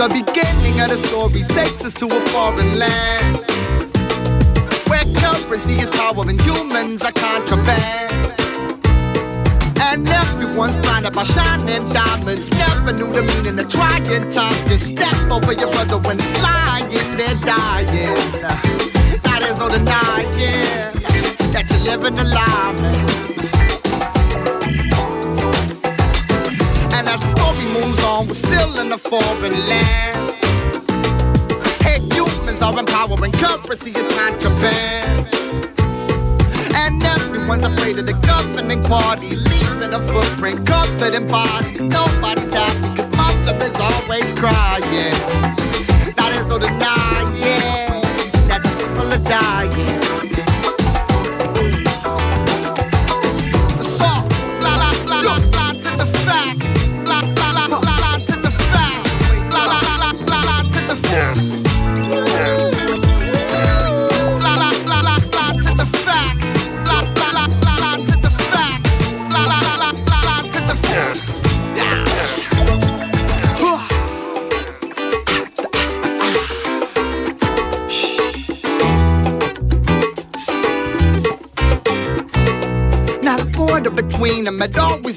The beginning of the story takes us to a foreign land where currency is power and humans are contraband. And everyone's blinded by shining diamonds. Never knew the meaning of trying times. Just step over your brother when he's lying, they're dying. Now there's no denying that you're living a lie, story moves on, we're still in a foreign land. Hey, humans are empowering, currency is contraband. And everyone's afraid of the governing party, leaving a footprint covered in bodies. Nobody's happy, cause mother is always crying. Now there's no denying that people are dying.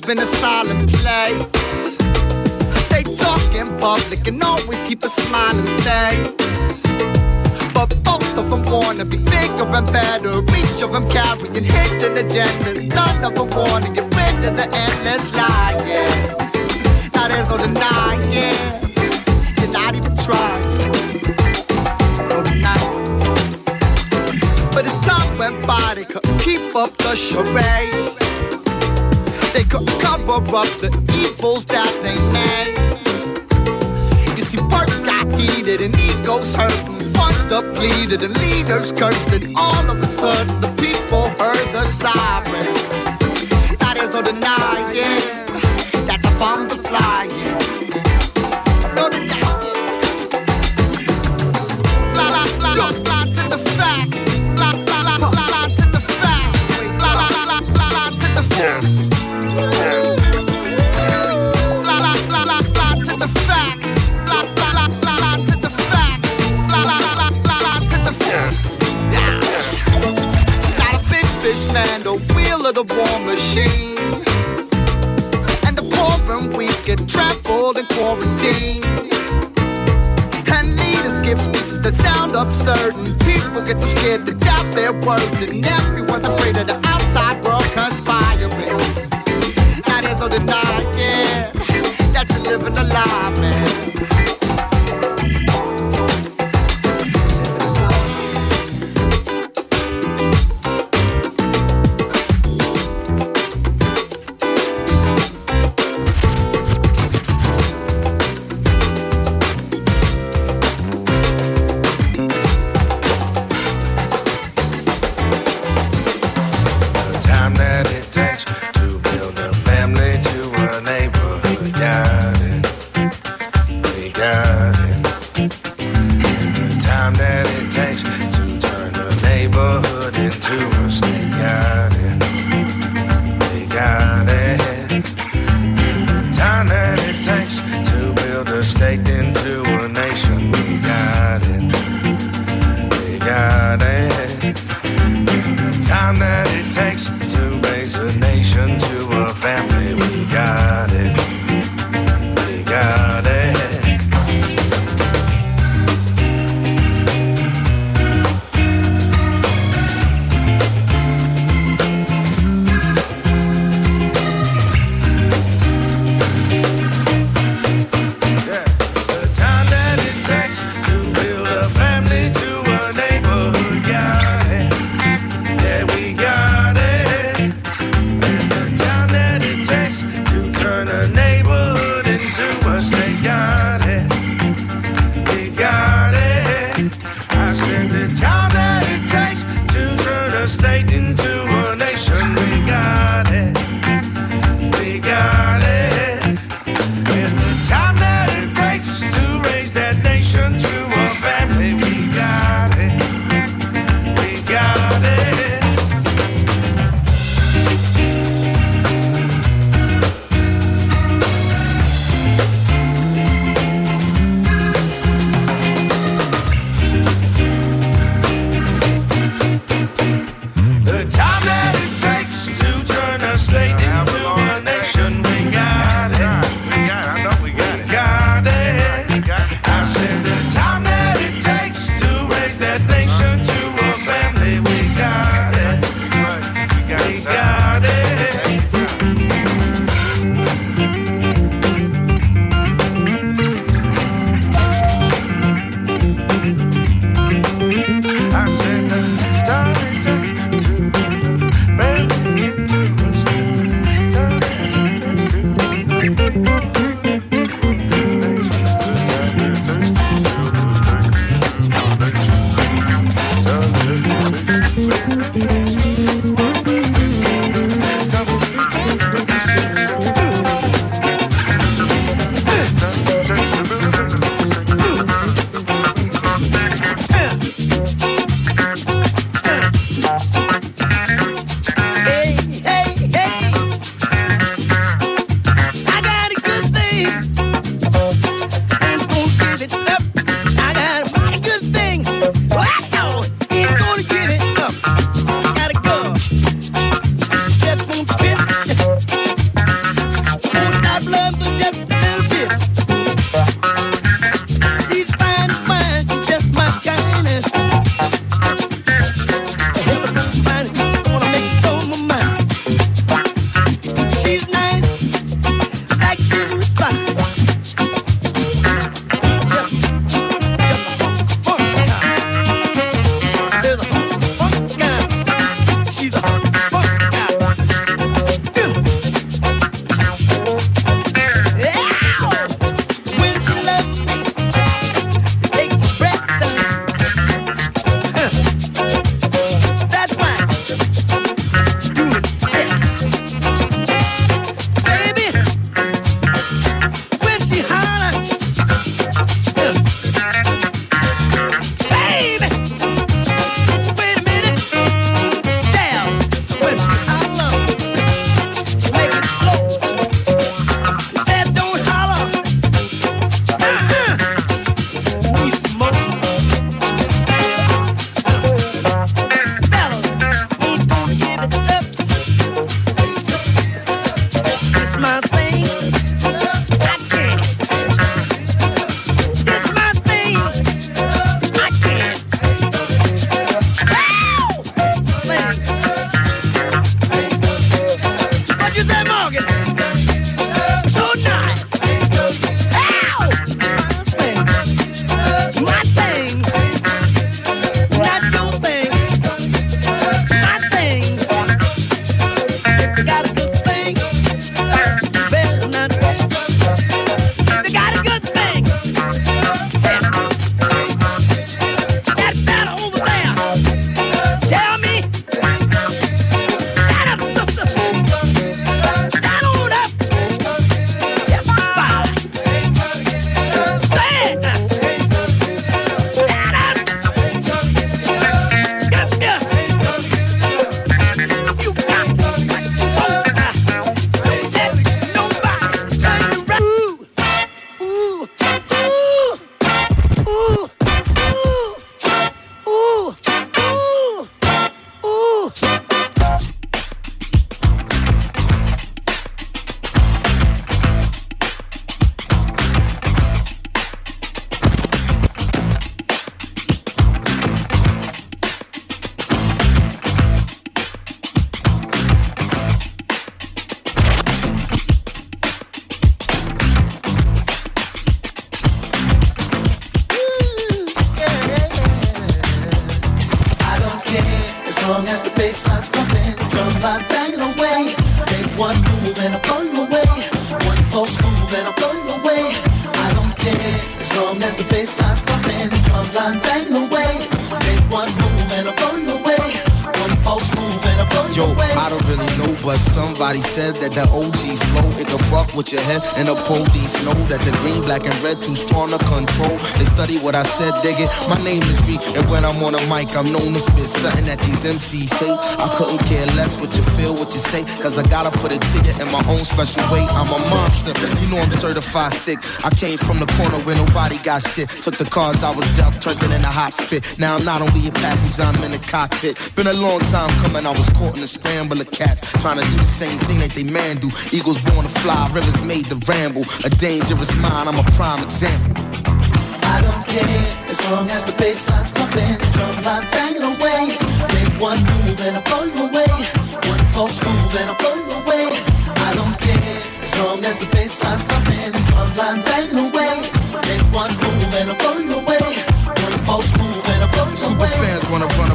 Been a silent place. They talk in public and always keep a smiling face. But both of them wanna be bigger and better. Each of them carrying hidden agendas. None of them wanna get rid of the endless lying. Now there's no denying. You're not even trying. But as time went by, they couldn't keep up the charade. They couldn't cover up the evils that they made. You see, words got heated and egos hurt, and funds depleted and leaders cursed, and all of a sudden the people heard the sirens. Now there's no denying that the bombs are flying. Machine. And the poor and weak get trampled in quarantine. And leaders give speeches that sound absurd. And people get too scared to doubt their words. And everyone's afraid of the outside world conspiring. Now there's no denying that you're living a lie, what I said, dig it. My name is V, and when I'm on a mic, I'm known to spit something that these MCs say. I couldn't care less what you feel, what you say, cause I gotta put to you in my own special way. I'm a monster, you know I'm certified sick. I came from the corner where nobody got shit. Took the cards I was dealt, turned it in a hot spit. Now I'm not only a passenger, I'm in the cockpit. Been a long time coming, I was caught in a scramble of cats, trying to do the same thing that they man do. Eagles born to fly, rivers made to ramble. A dangerous mind, I'm a prime example care as long as the bass bassline's pumping, the drum line banging away. Make one move and I'll blow you away. One false move and I blow you away. I don't care as long as the bassline's pumping, the drum line banging away.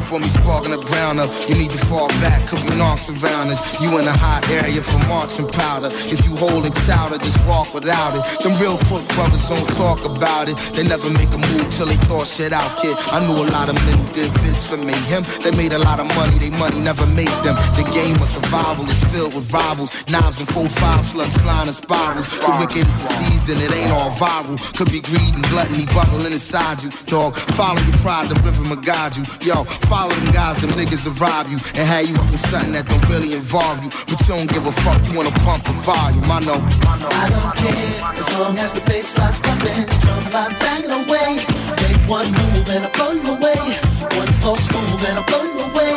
Up on me, sparking the ground up. You need to fall back, could be knocks around us. You in a hot area for marching powder. If you holding chowder, just walk without it. Them real crook brothers don't talk about it. They never make a move till they thought shit out, kid. I knew a lot of men who did bits for me. Him, they made a lot of money, they money never made them. The game of survival is filled with rivals. Knives and four five slugs flying in spirals. The wicked is diseased and it ain't all viral. Could be greed and gluttony bubbling inside you. Dog, follow your pride, the river will guide you. Yo, follow them guys, them niggas will rob you. And have you up in something that don't really involve you. But you don't give a fuck, you wanna pump the volume. I know. I don't care as long as the bass line's pumping, drum line banging away. Make one move and I blow you away. One false move and I blow you away.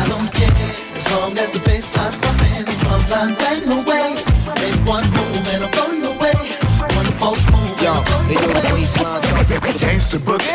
I don't care as long as the bass line's pumping, drum line banging away. Make one move and I blow you away. One false move Yo, and I blow hey, you yo, the away. bass line jumping. Gangsta boogie,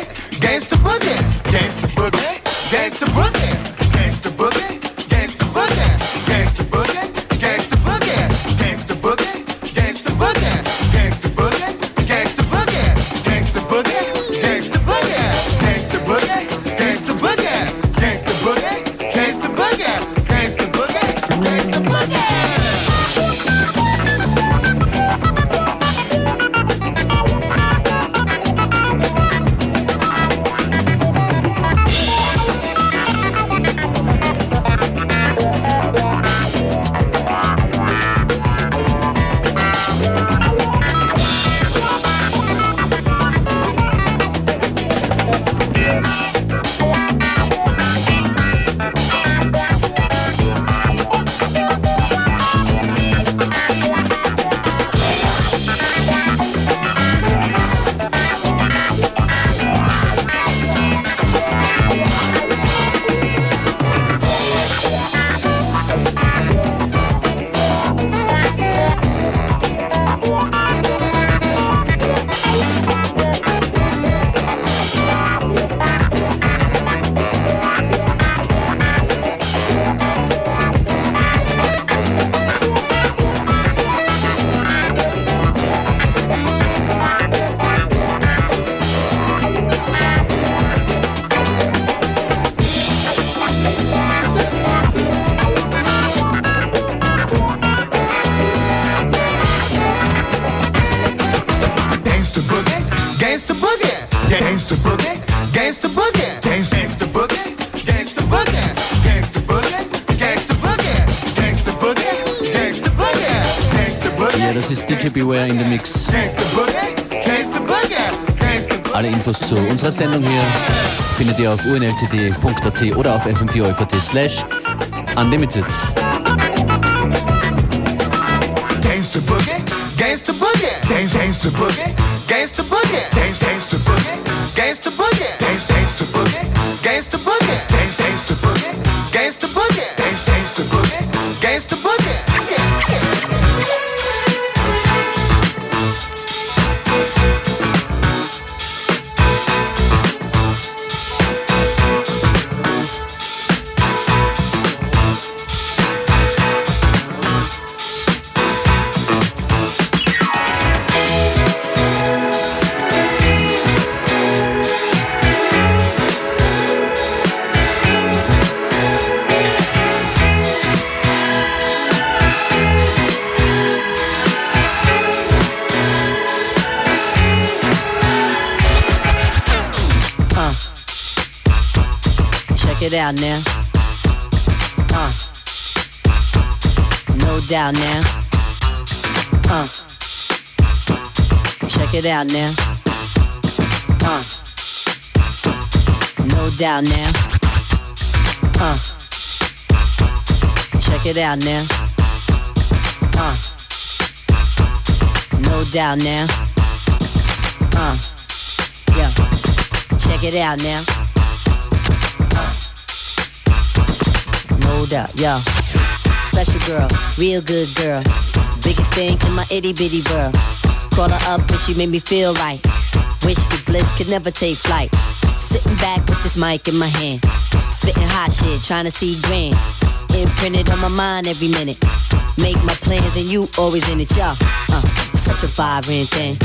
Beware in the Mix. Alle Infos zu unserer Sendung hier findet ihr auf unltd.at oder auf fm4 slash unlimited. Gangsta boogie, gangsta boogie, gangsta boogie, gangsta boogie, gangsta boogie, Out now. Uh. No doubt now. Uh. Check it out now. Uh. No doubt now. Uh. Check it out now. Uh. No doubt now. Uh. Yeah. Check it out now. No doubt, yo. Special girl, real good girl. Biggest thing in my itty bitty world. Call her up and she made me feel right. Wish the bliss could never take flight. Sitting back with this mic in my hand. Spitting hot shit, trying to see grand. Imprinted on my mind every minute. Make my plans and you always in it, yo. Uh, such a vibrant thing.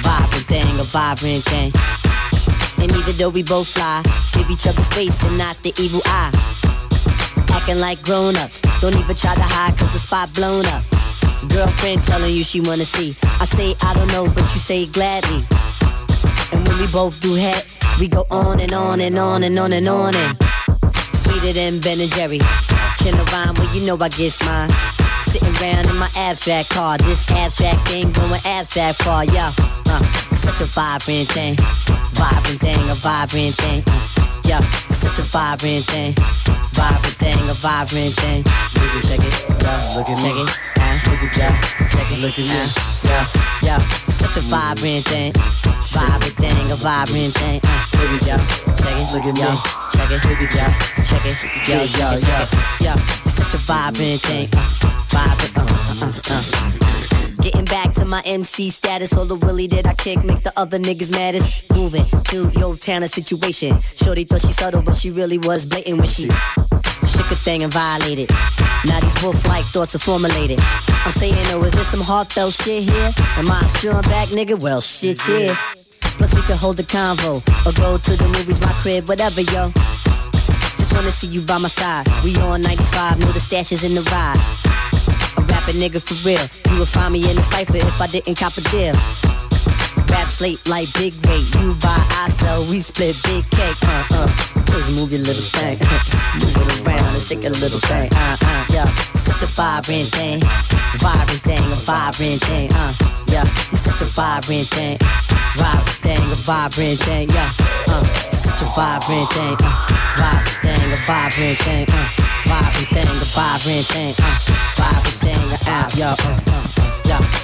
Vibrant thing, a vibrant thing. And even though we both fly, give each other space and not the evil eye. Acting like grown-ups. Don't even try to hide cause the spot blown up. Girlfriend telling you she wanna see. I say I don't know, but you say gladly. And when we both do head, we go on and on and on and on and on and sweeter than Ben and Jerry. Can I rhyme? Well, you know I get mine. Sitting around in my abstract car, this abstract thing going abstract far, yeah. Uh, such a vibrant thing, vibrant thing, a vibrant thing. Uh, yeah, such a vibrant thing, vibrant thing, a vibrant thing. Look at check it, yeah, look at check it, uh, look at yeah, check it, look at me, yeah, yeah, such a vibrant thing, vibrant thing, a vibrant thing. Uh, look at yeah, check it, look at me, check it, look at yeah, check it, yeah, yeah, yeah, yeah, such a vibrant thing, uh, vibrant, uh, uh, uh. Getting back to my MC status, all the willy that I kick make the other niggas maddest. Moving to your town of situation. Shorty thought she subtle, but she really was blatant when she shook a thing and violated. Now these wolf-like thoughts are formulated. I'm saying, oh, is there some heartfelt shit here? Am I a strong back nigga? Well, shit, yeah. Plus we could hold a convo or go to the movies, my crib, whatever, yo. Just wanna see you by my side. We on 95, know the stash is in the ride. A nigga for real. You would find me in the cypher if I didn't cop a deal. Rap slate like big weight. You buy, I sell, we split big cake. Uh uh. Just move your little thing. move it around and shake a little thing. Uh uh. Yeah. Such a vibrant thing. Vibrant thing, a vibrant thing. Uh. Yeah. You're such a vibrant thing. Vibrant thing, a vibrant thing. Yeah. Uh. Such a vibrant thing. Uh. Vibrant thing, a vibrant thing. Uh. Vibrant thing, a vibrant thing. Uh. Vibrant thing, a out. Yeah. Yeah.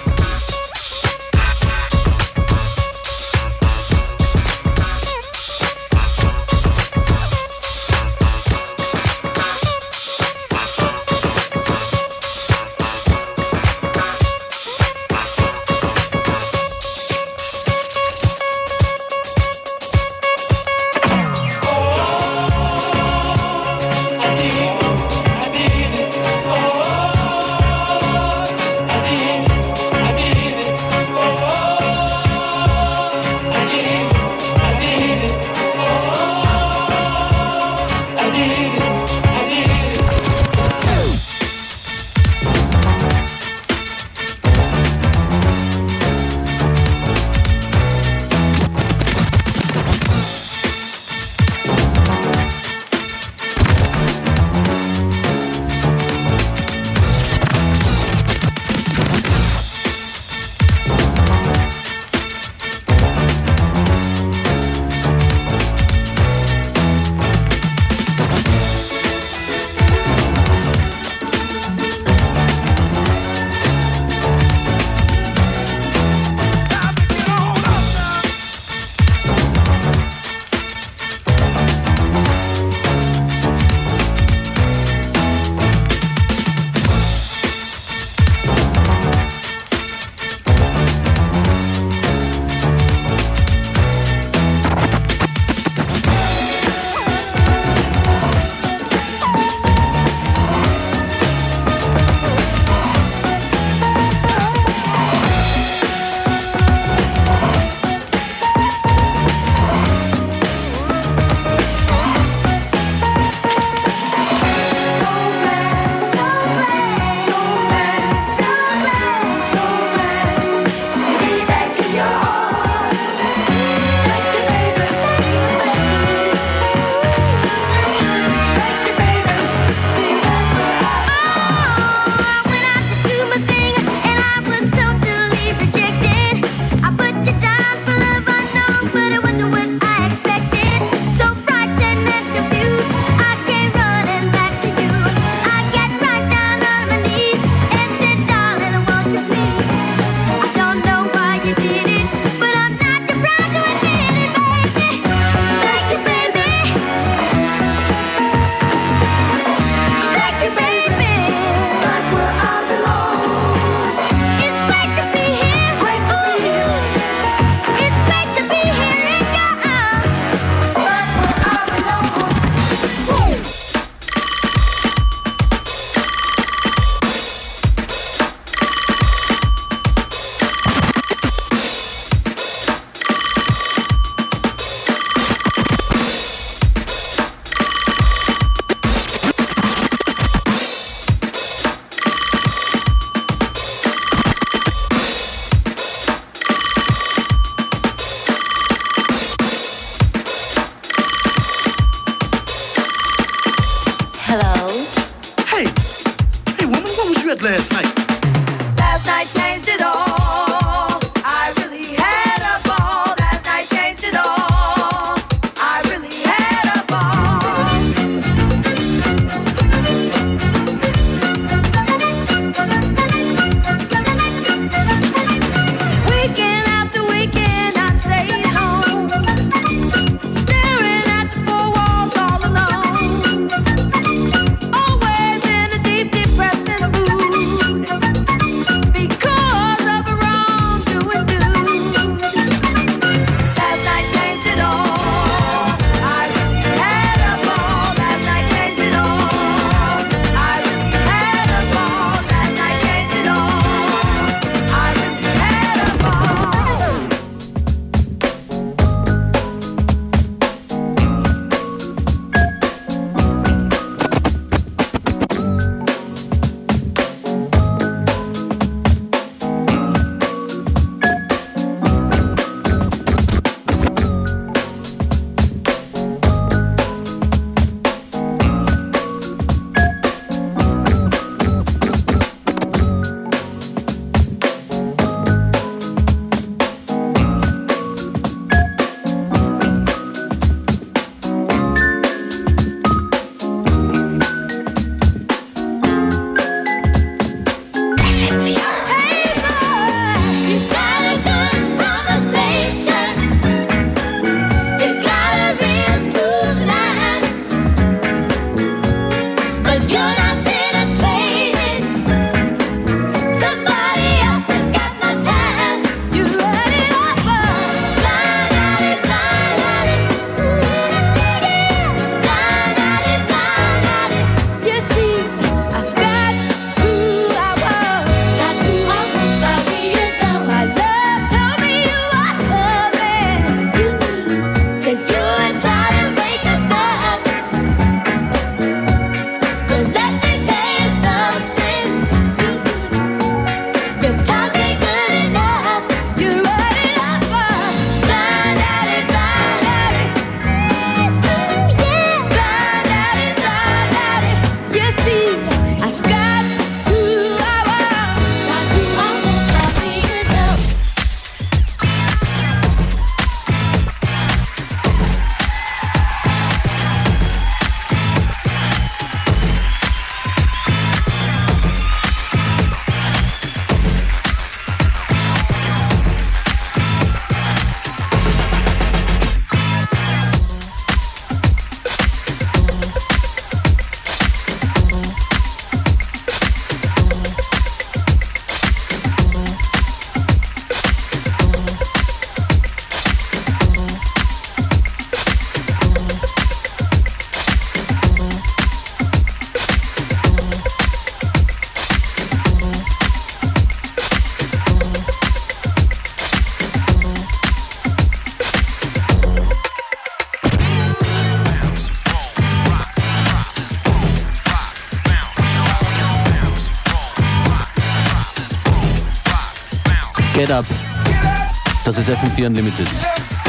Ist FM4 Unlimited.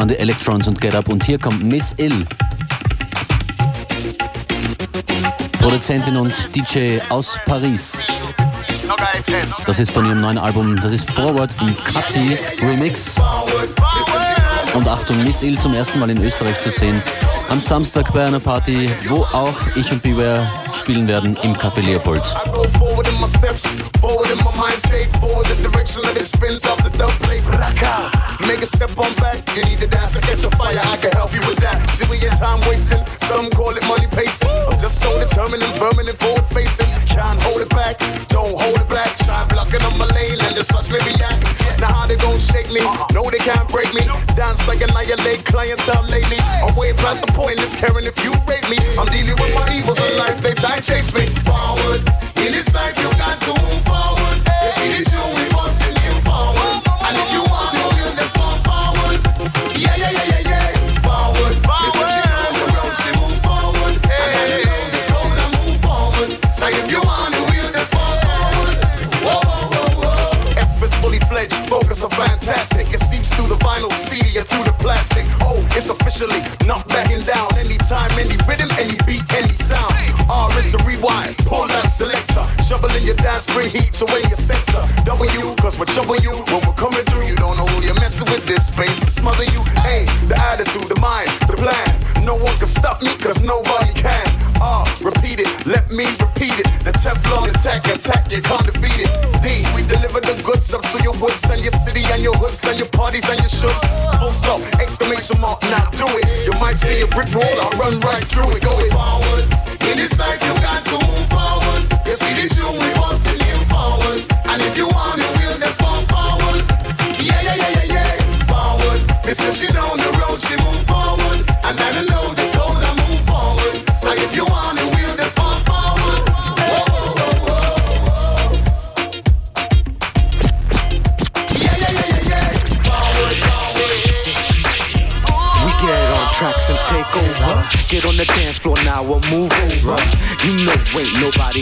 Waren die Electrons und Get Up. Und hier kommt Miss Ill. Produzentin und DJ aus Paris. Das ist von ihrem neuen Album, das ist Forward im Cutty Remix. Und Achtung, Miss Ill zum ersten Mal in Österreich zu sehen. Am Samstag bei einer Party, wo auch ich und Beware spielen werden im Café Leopold. Forward in my in mind state, forward the direction of it spins off the dub plate. Raka, make a step on back. You need to dance to catch a fire. I can help you with that. See we get time wasting. Some call it money pacing. I'm just so determined and permanent forward facing. Can't hold it back, don't hold it back. Try blocking on my lane and just watch me react. Now how they gon' shake me? Uh-huh. No, they can't break me. Dance like annihilate clientele lately. I'm way past the point of caring if you rape me. I'm dealing with my evils in life. They try and chase me forward. In this life, you got to move forward. You see the two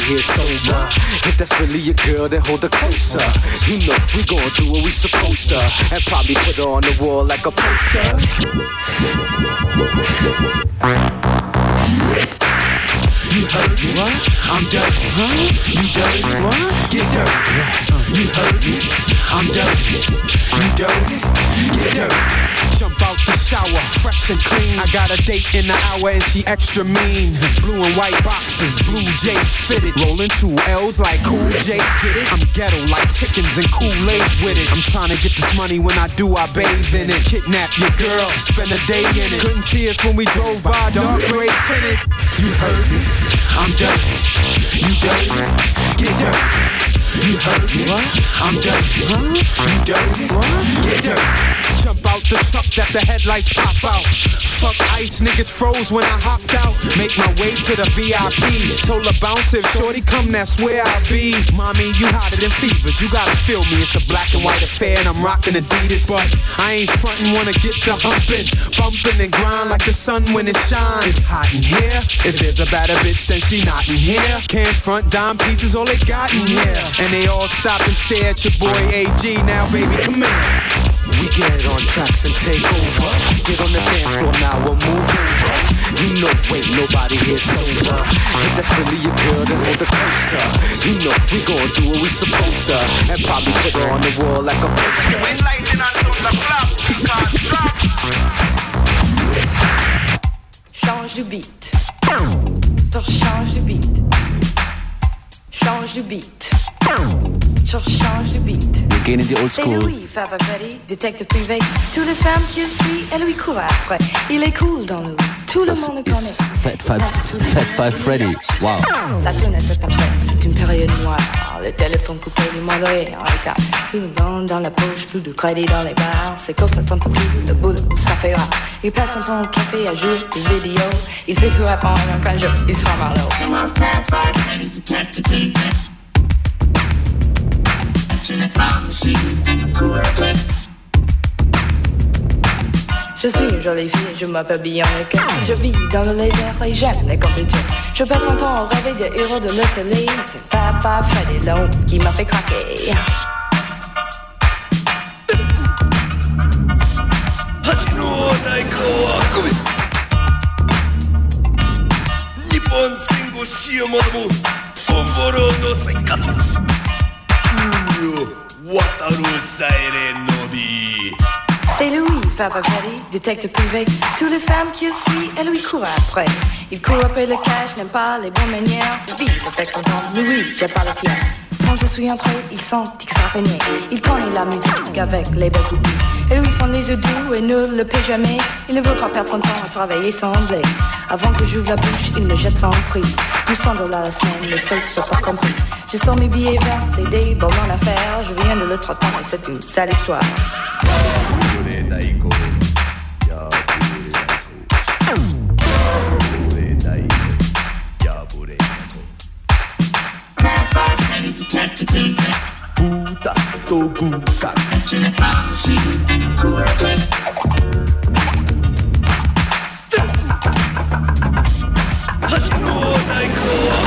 here. If that's really your girl, then hold her closer. You know, we gon' do what we supposed to. And probably put her on the wall like a poster. You heard me? What? I'm dirty. Huh? You dirty? What? Get dirty. You heard me? I'm dirty. You dirty? Get dirty. Jump out the shower, fresh and clean. I got a date in an hour and she extra mean. Blue and white boxes, blue J's fitted. Rolling two L's like Cool J did it. I'm ghetto like chickens and Kool-Aid with it. I'm trying to get this money when I do, I bathe in it. Kidnap your girl, spend a day in it. Couldn't see us when we drove by, dark gray tinted. You heard me? I'm dirty. You dirty? Get dirty. You heard me? What? I'm dirty. Huh? You dirty? What? Get dirty. Jump out the truck that the headlights pop out. Fuck ice, niggas froze when I hopped out. Make my way to the VIP. Told her bounce shorty come, that's where I'll be. Mommy, you hotter than fevers. You gotta feel me. It's a black and white affair, and I'm rocking Adidas. But I ain't frontin', wanna get the humpin', bumpin' and grind like the sun when it shines. It's hot in here. If there's a better bitch, then she not in here. Can't front dime pieces, all they got in here. And they all stop and stare at your boy AG. Now, baby, come here. We get on tracks and take over. Get on the dance floor now or move over. You know, ain't nobody here sober. If that's really your girl, then hold the closer. You know, we gon' do what we supposed to. And probably put her on the wall like a poster. When lightning on the we can't stop. Change de beat. Change de beat. Change de beat. Change de beat. Wir gehen in die Et Oldschool. Louis, Fava Freddy, détective privé. Toutes les femmes qui le suivent, elle lui court après. Il est cool dans le Tout le monde le connaît. Fat Five, Fat Five Freddy. Wow. Ça tourne à c'est une période noire. Le téléphone coupé, les mauvais en retard. Tout le monde dans la poche, plus de crédit dans les bars. C'est comme ça t'entends plus, le boulot, ça fait rare. Il passe son temps au café à jouer des vidéos. Il fait plus répondre qu'un jeu, il sera malheureux. Je suis une jolie fille, je m'appelle bien le cœur. Je vis dans le laser et j'aime les compétitions. Je passe mon temps à rêver des héros de la télé. C'est Fab Five Freddy Long qui m'a fait craquer. 恥のない顔は運べ日本戦後死を求むボンボロの生活海を渡るサイレンのビ C'est Louis, Favre-Freddy, détective privé. Toutes les femmes qui le suivent, elle lui court après. Il court après le cash, n'aime pas les bonnes manières. Vite, son temps, mais oui, j'ai pas la pierre. Quand je suis entré, il sentit que ça régnait. Il connaît la musique avec les coupes. Et lui font les yeux doux et ne le paie jamais. Il ne veut pas perdre son temps à travailler sans blé. Avant que j'ouvre la bouche, il me jette sans prix. 200 dollars la semaine, les trucs sont pas compris. Je sors mes billets verts et des bonbons affaires. Je viens de le trottoir et c'est une sale histoire. Daiko. Yabure Daiko. Yabure Daiko. Yabure Daiko. Guta to guka. Hachi no Daiko.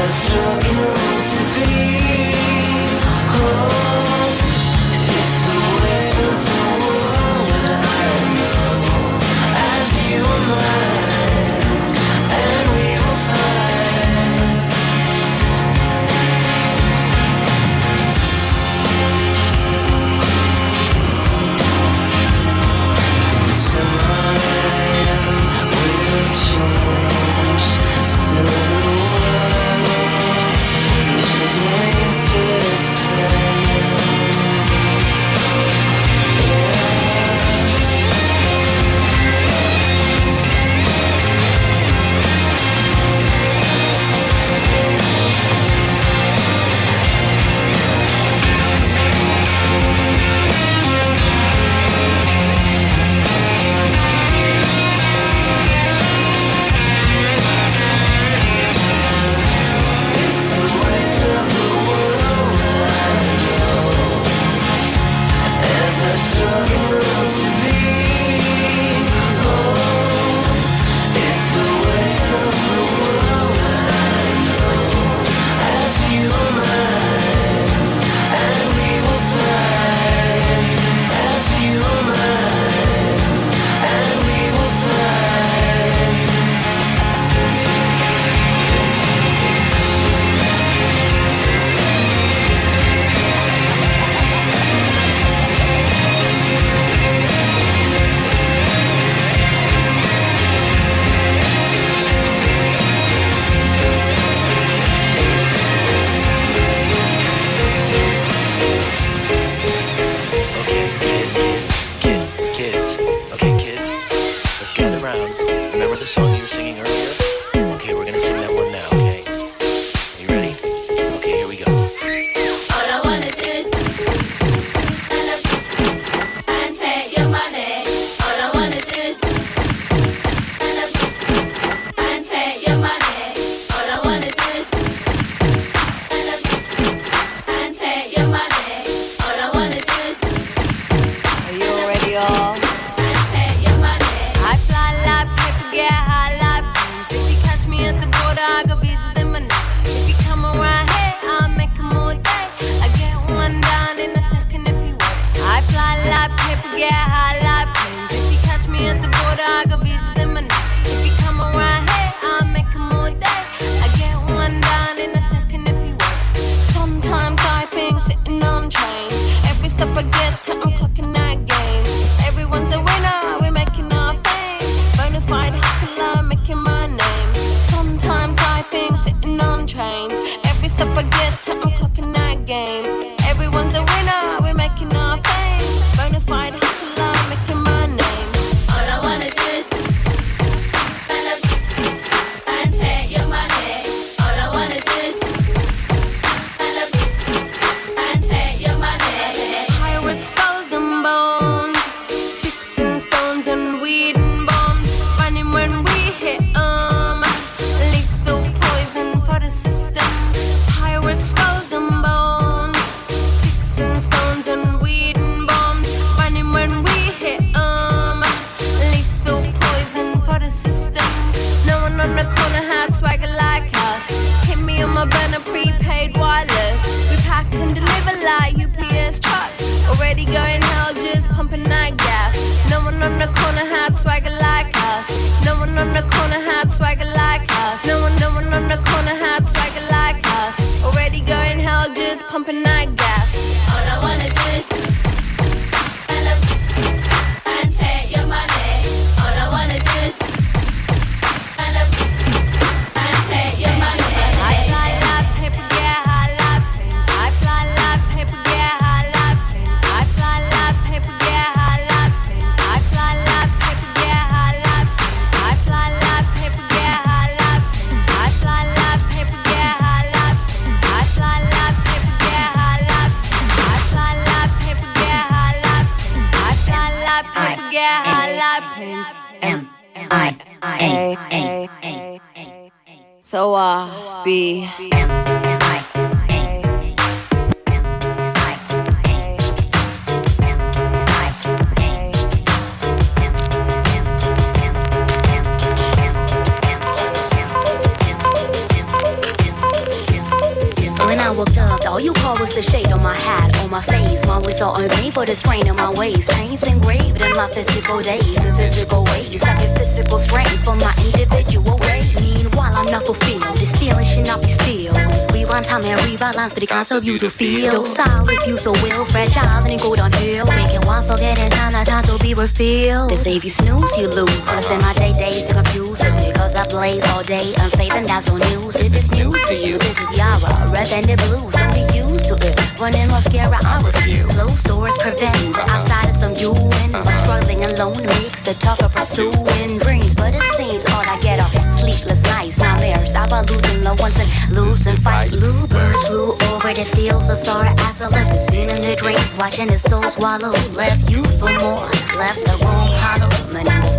As and we'd pumping, I in my waist. Chains engraved in my physical days and physical ways. I get physical strength from my individual ways. Meanwhile, I'm not fulfilled. This feeling should not be still. Rewind time and rebalance, but it can't serve you to feel. Docile if you so will, fragile, then it go downhill. Making one forget in time, not time to be refilled. They say if you snooze, you lose. I spend my day days confused, it's because I blaze all day, unfaith and that's on news. If it's new to you, this is Yara, red and the blues, it. Running mascara, I refuse. Closed doors prevent the outsiders from you and I'm struggling alone makes it tougher pursuing dreams. But it seems all I get are sleepless nights, nightmares about losing the ones and losing fight. Bluebirds flew over the fields of sorrow as I left the scene in the dreams, watching the soul swallow. Left you for more, left the room hollow.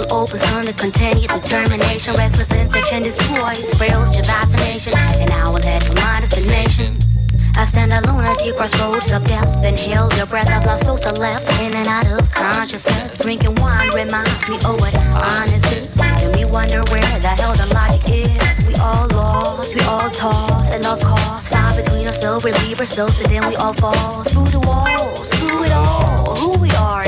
The locks will open, son to continue determination. Restless infection destroys spiritual vaccination. And I will head for my destination. I stand alone at the crossroads of death. Inhale the breath of lost souls to left, in and out of consciousness. Drinking wine reminds me of what honest is. Making me wonder where the hell the logic is. We all lost, we all tossed, and lost cause. Fly between us, so relieve ourselves, and then we all fall through the walls, through it all. Who we are,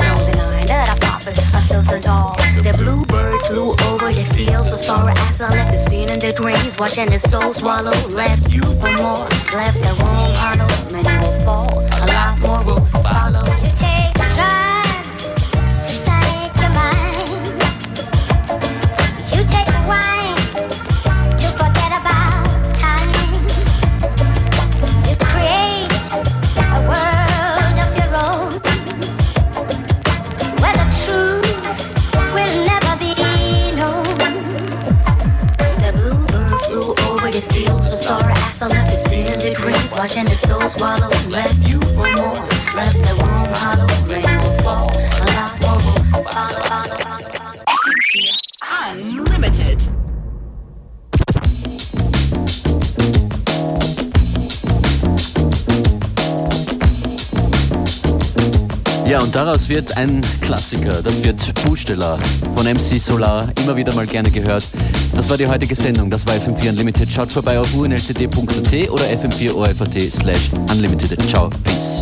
that I profit ourselves at all. The bluebird flew over the fields of sorrow after I left the scene in the dreams, watching the soul swallow. Left you for more, left the room hollow. Many will fall, a lot more will follow. Dreams, watching the soul swallow. Left you for more, left the room hollow. Rain will fall, a lot more will follow. follow, follow, follow. Unlimited. Ja, und daraus wird ein Klassiker. Das wird Buchsteller von MC Solar, immer wieder mal gerne gehört. Das war die heutige Sendung. Das war FM4 Unlimited. Schaut vorbei auf unlcd.at oder fm4orf.at slash unlimited. Ciao, peace.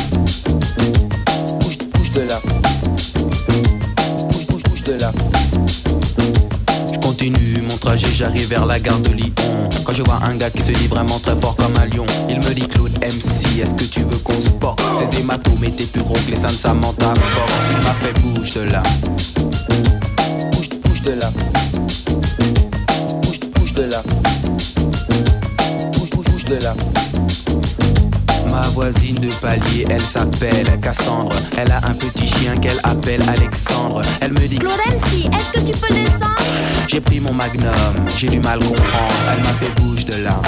J'arrive vers la gare de Lyon. Quand je vois un gars qui se dit vraiment très fort comme un lion, il me dit Claude MC, est-ce que tu veux qu'on se boxe? Ces hématomes étaient plus gros que les seins de Samantha Fox. Il m'a fait bouge de là. Voisine de palier, elle s'appelle Cassandre. Elle a un petit chien qu'elle appelle Alexandre. Elle me dit Claude MC, est-ce que tu peux descendre? J'ai pris mon magnum, j'ai du mal comprendre. Elle m'a fait bouge de là.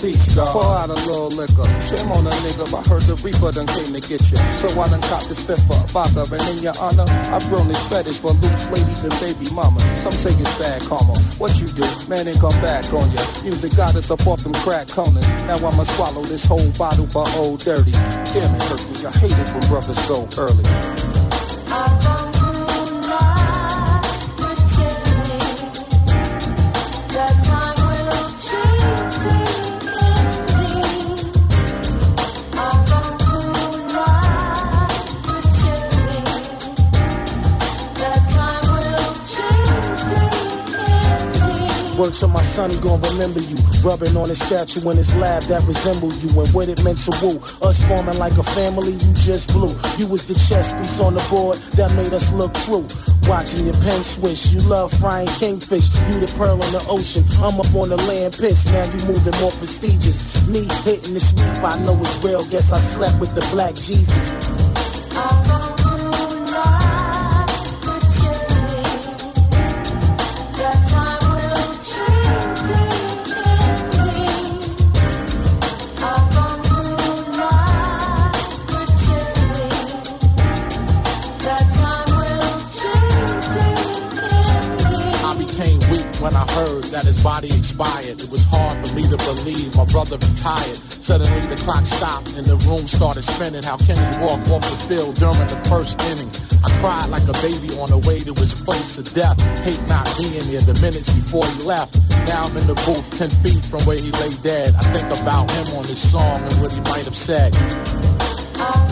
Peace, God. Pour out a little liquor. Shame on a nigga, I heard the Reaper done came to get you. So I done cop this fifth up. Vodka, and in your honor, I've grown this fetish for loose ladies and baby mama. Some say it's bad karma. What you do, man, ain't come back on ya. Music got us up off them crack corners. Now I'ma swallow this whole bottle but old dirty. Damn it hurts me. I hate it when brothers go early. On my son, he gon' remember you. Rubbing on his statue in his lab that resembled you. And what it meant to woo. Us forming like a family, you just blew. You was the chess piece on the board that made us look true. Watching your pen swish, you love frying kingfish. You the pearl in the ocean, I'm up on the land piss. Now you moving more prestigious. Me hitting the sniff, I know it's real. Guess I slept with the black Jesus. Brother retired. Suddenly the clock stopped and the room started spinning. How can he walk off the field during the first inning? I cried like a baby on the way to his place of death. Hate not being there the minutes before he left. Now I'm in the booth 10 feet from where he lay dead. I think about him on this song and what he might have said. Oh,